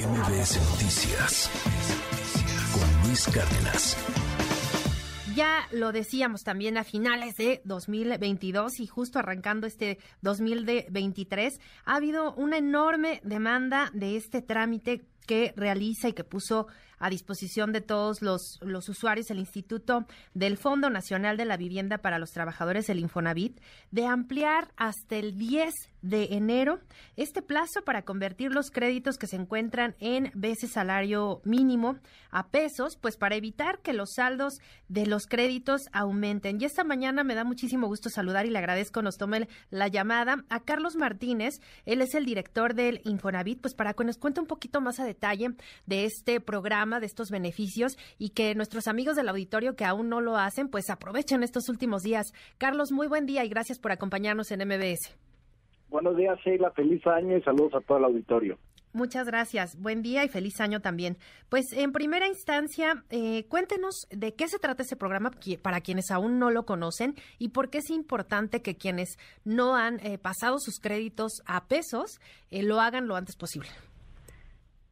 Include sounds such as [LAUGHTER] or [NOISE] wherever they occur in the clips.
MBS Noticias con Luis Cárdenas. Ya lo decíamos también a finales de 2022 y justo arrancando este 2023, ha habido una enorme demanda de este trámite que realiza y que puso a disposición de todos los, los usuarios el Instituto del Fondo Nacional de la Vivienda para los Trabajadores, el Infonavit, de ampliar hasta el 10 de enero este plazo para convertir los créditos que se encuentran en veces salario mínimo a pesos, pues para evitar que los saldos de los créditos aumenten. Y esta mañana me da muchísimo gusto saludar y le agradezco nos tome la llamada a Carlos Martínez, él es el director del Infonavit, pues para que nos cuente un poquito más a detalle de este programa de estos beneficios y que nuestros amigos del auditorio que aún no lo hacen, pues aprovechen estos últimos días. Carlos, muy buen día y gracias por acompañarnos en MBS. Buenos días, Sheila. Feliz año y saludos a todo el auditorio. Muchas gracias. Buen día y feliz año también. Pues en primera instancia, eh, cuéntenos de qué se trata ese programa para quienes aún no lo conocen y por qué es importante que quienes no han eh, pasado sus créditos a pesos eh, lo hagan lo antes posible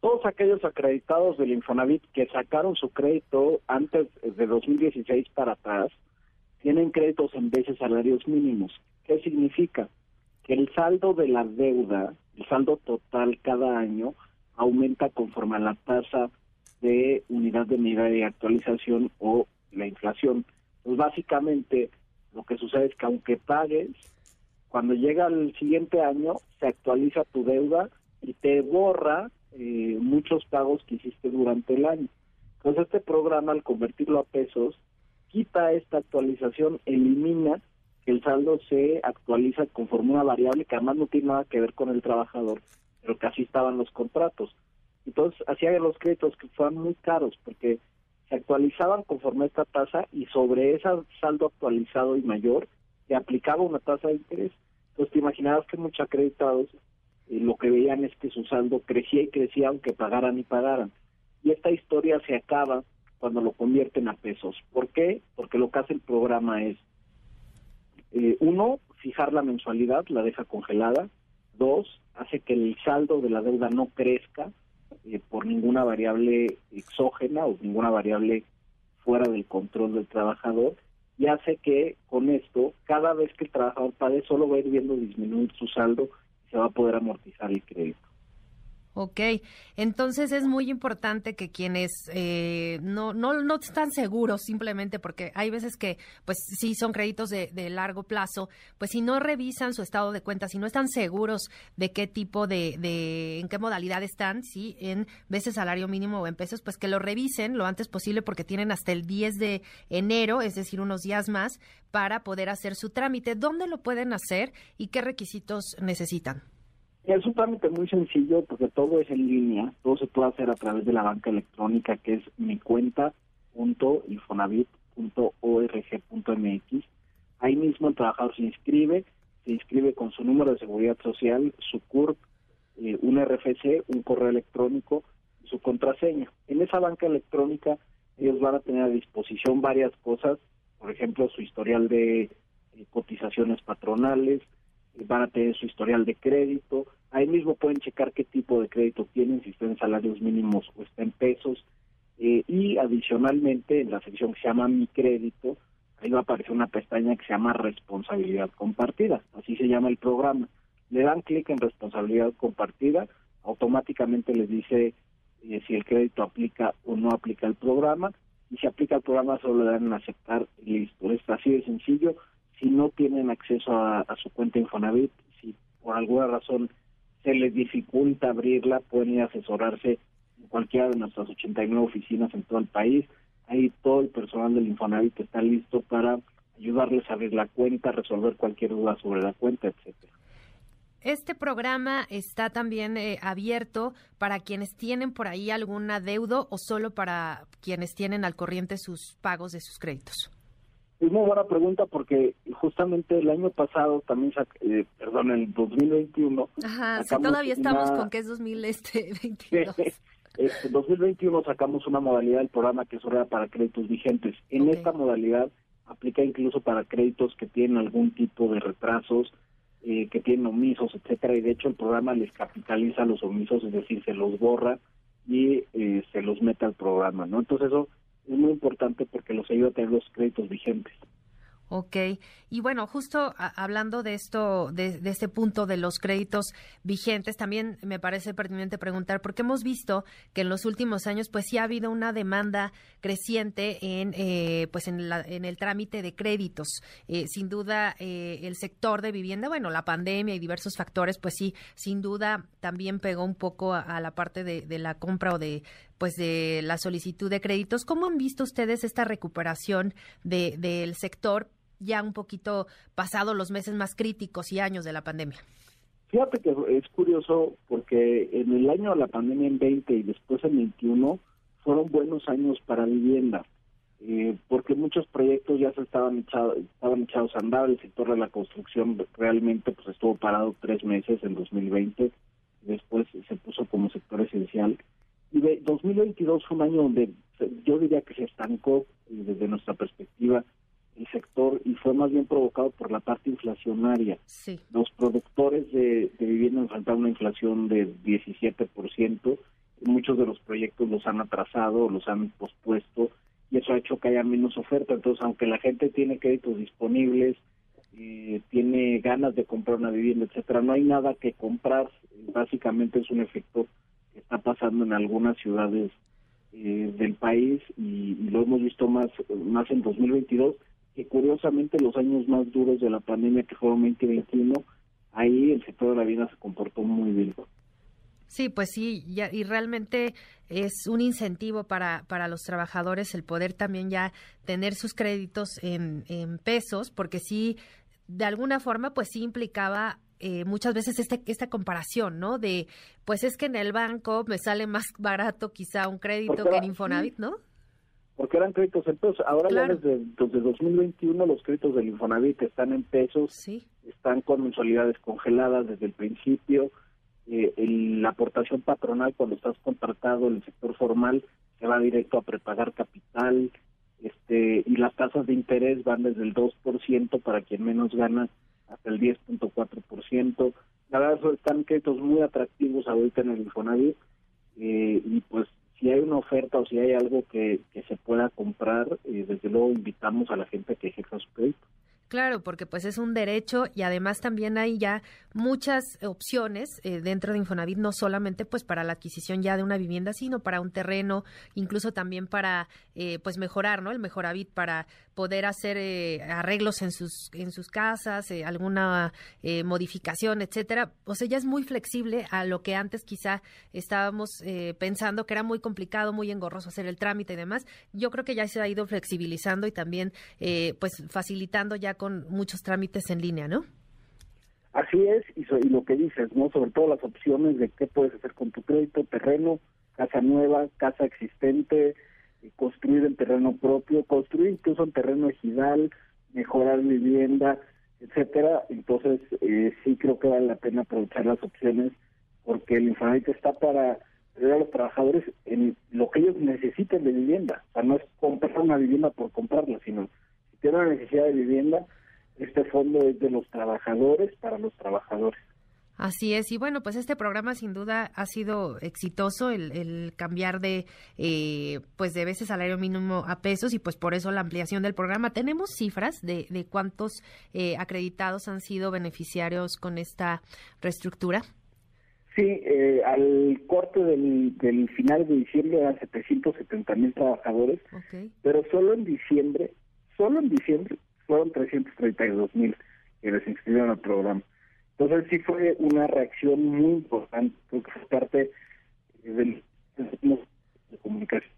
todos aquellos acreditados del Infonavit que sacaron su crédito antes de 2016 para atrás tienen créditos en veces salarios mínimos. ¿Qué significa? Que el saldo de la deuda, el saldo total cada año, aumenta conforme a la tasa de unidad de medida de actualización o la inflación. Pues básicamente lo que sucede es que aunque pagues, cuando llega el siguiente año se actualiza tu deuda y te borra eh, muchos pagos que hiciste durante el año. Entonces este programa al convertirlo a pesos quita esta actualización, elimina que el saldo se actualiza conforme una variable que además no tiene nada que ver con el trabajador, pero que así estaban los contratos. Entonces hacía los créditos que fueran muy caros porque se actualizaban conforme a esta tasa y sobre ese saldo actualizado y mayor se aplicaba una tasa de interés. Entonces te imaginabas que muchos acreditados lo que veían es que su saldo crecía y crecía aunque pagaran y pagaran. Y esta historia se acaba cuando lo convierten a pesos. ¿Por qué? Porque lo que hace el programa es, eh, uno, fijar la mensualidad, la deja congelada. Dos, hace que el saldo de la deuda no crezca eh, por ninguna variable exógena o ninguna variable fuera del control del trabajador y hace que con esto, cada vez que el trabajador pague, solo va a ir viendo disminuir su saldo se va a poder amortizar el crédito. Ok, entonces es muy importante que quienes eh, no, no, no están seguros simplemente porque hay veces que, pues sí, son créditos de, largo plazo, pues si no revisan su estado de cuenta, si no están seguros de qué tipo de, de, en qué modalidad están, sí, en veces salario mínimo o en pesos, pues que lo revisen lo antes posible porque tienen hasta el 10 de enero, es decir, unos días más, para poder hacer su trámite. ¿Dónde lo pueden hacer y qué requisitos necesitan? Es un trámite muy sencillo porque todo es en línea, todo se puede hacer a través de la banca electrónica que es mi cuenta.infonavit.org.mx. Ahí mismo el trabajador se inscribe, se inscribe con su número de seguridad social, su CURP, eh, un RFC, un correo electrónico, su contraseña. En esa banca electrónica ellos van a tener a disposición varias cosas, por ejemplo, su historial de eh, cotizaciones patronales, van a tener su historial de crédito, ahí mismo pueden checar qué tipo de crédito tienen, si están en salarios mínimos o está en pesos, eh, y adicionalmente en la sección que se llama Mi Crédito, ahí va a aparecer una pestaña que se llama Responsabilidad Compartida, así se llama el programa. Le dan clic en Responsabilidad Compartida, automáticamente les dice eh, si el crédito aplica o no aplica el programa, y si aplica el programa solo le dan en aceptar y listo. Es así de sencillo, si no tienen acceso a, su cuenta Infonavit, si por alguna razón se les dificulta abrirla, pueden ir a asesorarse en cualquiera de nuestras 89 oficinas en todo el país. Ahí todo el personal del Infonavit está listo para ayudarles a abrir la cuenta, resolver cualquier duda sobre la cuenta, etcétera. Este programa está también eh, abierto para quienes tienen por ahí algún adeudo o solo para quienes tienen al corriente sus pagos de sus créditos. Es muy buena pregunta porque justamente el año pasado también, eh, perdón, en 2021. Ajá, si todavía estamos con que es 2022. En 2021 sacamos una modalidad del programa que es para créditos vigentes. En esta modalidad aplica incluso para créditos que tienen algún tipo de retrasos, eh, que tienen omisos, etcétera. Y de hecho el programa les capitaliza los omisos, es decir, se los borra y eh, se los mete al programa, ¿no? Entonces eso es muy importante porque los ayuda a tener los créditos vigentes. Ok, y bueno, justo hablando de esto, de, este punto de los créditos vigentes, también me parece pertinente preguntar, porque hemos visto que en los últimos años, pues sí ha habido una demanda creciente en, eh, pues en, en, el trámite de créditos. Eh, sin duda, eh, el sector de vivienda, bueno, la pandemia y diversos factores, pues sí, sin duda también pegó un poco a, la parte de la compra o de pues de la solicitud de créditos. ¿Cómo han visto ustedes esta recuperación de, del sector ya un poquito pasado los meses más críticos y años de la pandemia? Fíjate que es curioso porque en el año de la pandemia en 20 y después en 21 fueron buenos años para vivienda, eh, porque muchos proyectos ya se estaban, echados estaban echados a andar, el sector de la construcción realmente pues estuvo parado tres meses en 2020, después se puso como sector esencial. Y de 2022 fue un año donde yo diría que se estancó eh, desde nuestra perspectiva el sector y fue más bien provocado por la parte inflacionaria. Los productores de, vivienda enfrentaron una inflación de 17%, muchos de los proyectos los han atrasado, los han pospuesto y eso ha hecho que haya menos oferta. Entonces, aunque la gente tiene créditos disponibles, eh, tiene ganas de comprar una vivienda, etcétera, no hay nada que comprar. Básicamente es un efecto está pasando en algunas ciudades eh, del país y, y, lo hemos visto más, más en 2022 que curiosamente los años más duros de la pandemia, que fueron 2021, ahí el sector de la vida se comportó muy bien. Sí, pues sí, ya, y realmente es un incentivo para, para los trabajadores el poder también ya tener sus créditos en, en pesos, porque sí, de alguna forma, pues sí implicaba eh, muchas veces este, esta comparación, ¿no? De, pues es que en el banco me sale más [LAUGHS] barato quizá un crédito que en Infonavit, ¿no? porque eran créditos en pesos. Ahora ya desde, 2021 los créditos del Infonavit están en pesos, están con mensualidades congeladas desde el principio. Eh, la aportación patronal cuando estás contratado en el sector formal se va directo a prepagar capital este y las tasas de interés van desde el 2% para quien menos gana hasta el 10.4%. La verdad están créditos muy atractivos ahorita en el Infonavit eh, y pues si hay una oferta o si hay algo que, que se pueda comprar, eh, desde luego invitamos a la gente a que ejerza su crédito. Claro, porque pues es un derecho y además también hay ya muchas opciones eh, dentro de Infonavit, no solamente pues para la adquisición ya de una vivienda, sino para un terreno, incluso también para eh, pues mejorar, ¿no? El Mejoravit para poder hacer eh, arreglos en sus en sus casas, alguna modificación, etcétera. O sea, ya es muy flexible a lo que antes quizá estábamos pensando que era muy complicado, muy engorroso hacer el trámite y demás. Yo creo que ya se ha ido flexibilizando y también pues facilitando ya con muchos trámites en línea, ¿no? Así es, y, lo que dices, ¿no? Sobre todo las opciones de qué puedes hacer con tu crédito, terreno, casa nueva, casa existente, construir en terreno propio, construir incluso en terreno ejidal, mejorar vivienda, etcétera. Entonces, eh, sí creo que vale la pena aprovechar las opciones porque el Infonavit está para ayudar a los trabajadores en lo que ellos necesiten de vivienda. O sea, no es comprar una vivienda por comprarla, sino una necesidad de vivienda, este fondo es de los trabajadores para los trabajadores. Así es, y bueno, pues este programa sin duda ha sido exitoso, el, cambiar de, eh, pues de veces salario mínimo a pesos y pues por eso la ampliación del programa. ¿Tenemos cifras de, de cuántos eh, acreditados han sido beneficiarios con esta reestructura? Sí, eh, al corte del, del final de diciembre eran 770 mil trabajadores, pero solo en diciembre solo en diciembre fueron 332 mil que se inscribieron al programa. Entonces sí fue una reacción muy importante, porque fue parte del de comunicación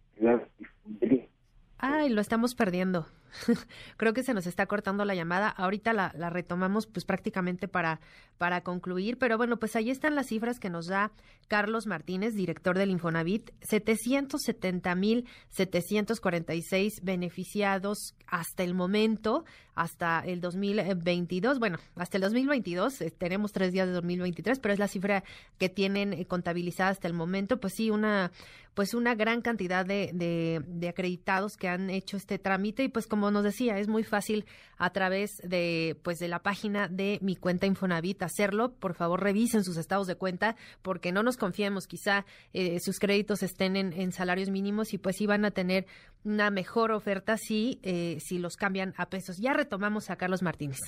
Ay, lo estamos perdiendo. [LAUGHS] Creo que se nos está cortando la llamada. Ahorita la, retomamos pues prácticamente para, para concluir, pero bueno, pues ahí están las cifras que nos da Carlos Martínez, director del Infonavit. 770 mil 746 beneficiados hasta el momento, hasta el 2022. Bueno, hasta el 2022, eh, tenemos tres días de 2023, pero es la cifra que tienen eh, contabilizada hasta el momento. Pues sí, una pues una gran cantidad de, de, de acreditados que han hecho este trámite y pues como como nos decía, es muy fácil a través de, pues, de la página de mi cuenta Infonavit hacerlo. Por favor, revisen sus estados de cuenta porque no nos confiemos. Quizá eh, sus créditos estén en, salarios mínimos y pues sí van a tener una mejor oferta si, eh, si los cambian a pesos. Ya retomamos a Carlos Martínez.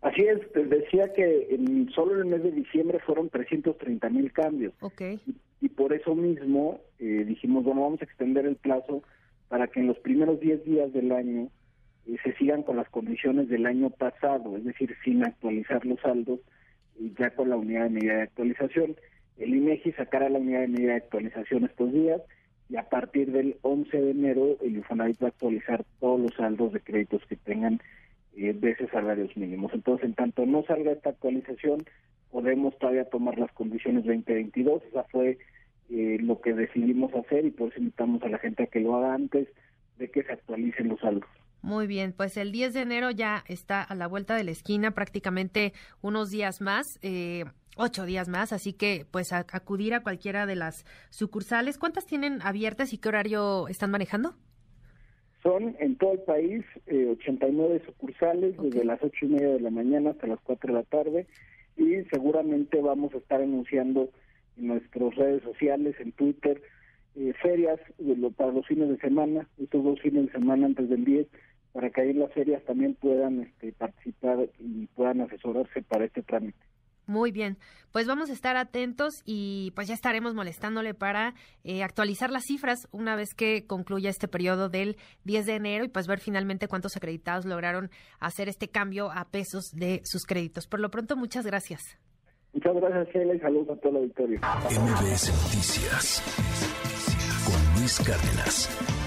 Así es, decía que en, solo en el mes de diciembre fueron 330 mil cambios. Okay. Y, por eso mismo eh, dijimos, bueno, vamos a extender el plazo para que en los primeros 10 días del año eh, se sigan con las condiciones del año pasado, es decir, sin actualizar los saldos y ya con la unidad de medida de actualización. El INEGI sacará la unidad de medida de actualización estos días y a partir del 11 de enero el Infonavit va a actualizar todos los saldos de créditos que tengan eh, de esos salarios mínimos. Entonces, en tanto no salga esta actualización, podemos todavía tomar las condiciones 2022. Esa fue eh, lo que decidimos hacer y por eso invitamos a la gente a que lo haga antes de que se actualicen los saldos. Muy bien, pues el 10 de enero ya está a la vuelta de la esquina, prácticamente unos días más. Eh, ocho días más, así que pues acudir a cualquiera de las sucursales. ¿Cuántas tienen abiertas y qué horario están manejando? Son en todo el país eh, 89 sucursales desde las ocho y media de la mañana hasta las 4 de la tarde y seguramente vamos a estar anunciando en nuestras redes sociales, en Twitter, eh, ferias para los fines de semana, estos dos fines de semana antes del 10, para que ahí las ferias también puedan este, participar y puedan asesorarse para este trámite. Muy bien, pues vamos a estar atentos y pues ya estaremos molestándole para eh, actualizar las cifras una vez que concluya este periodo del 10 de enero y pues ver finalmente cuántos acreditados lograron hacer este cambio a pesos de sus créditos. Por lo pronto, muchas gracias. Muchas gracias, Sheila, y saludos a toda la auditorio. MBS Noticias con Luis Cárdenas.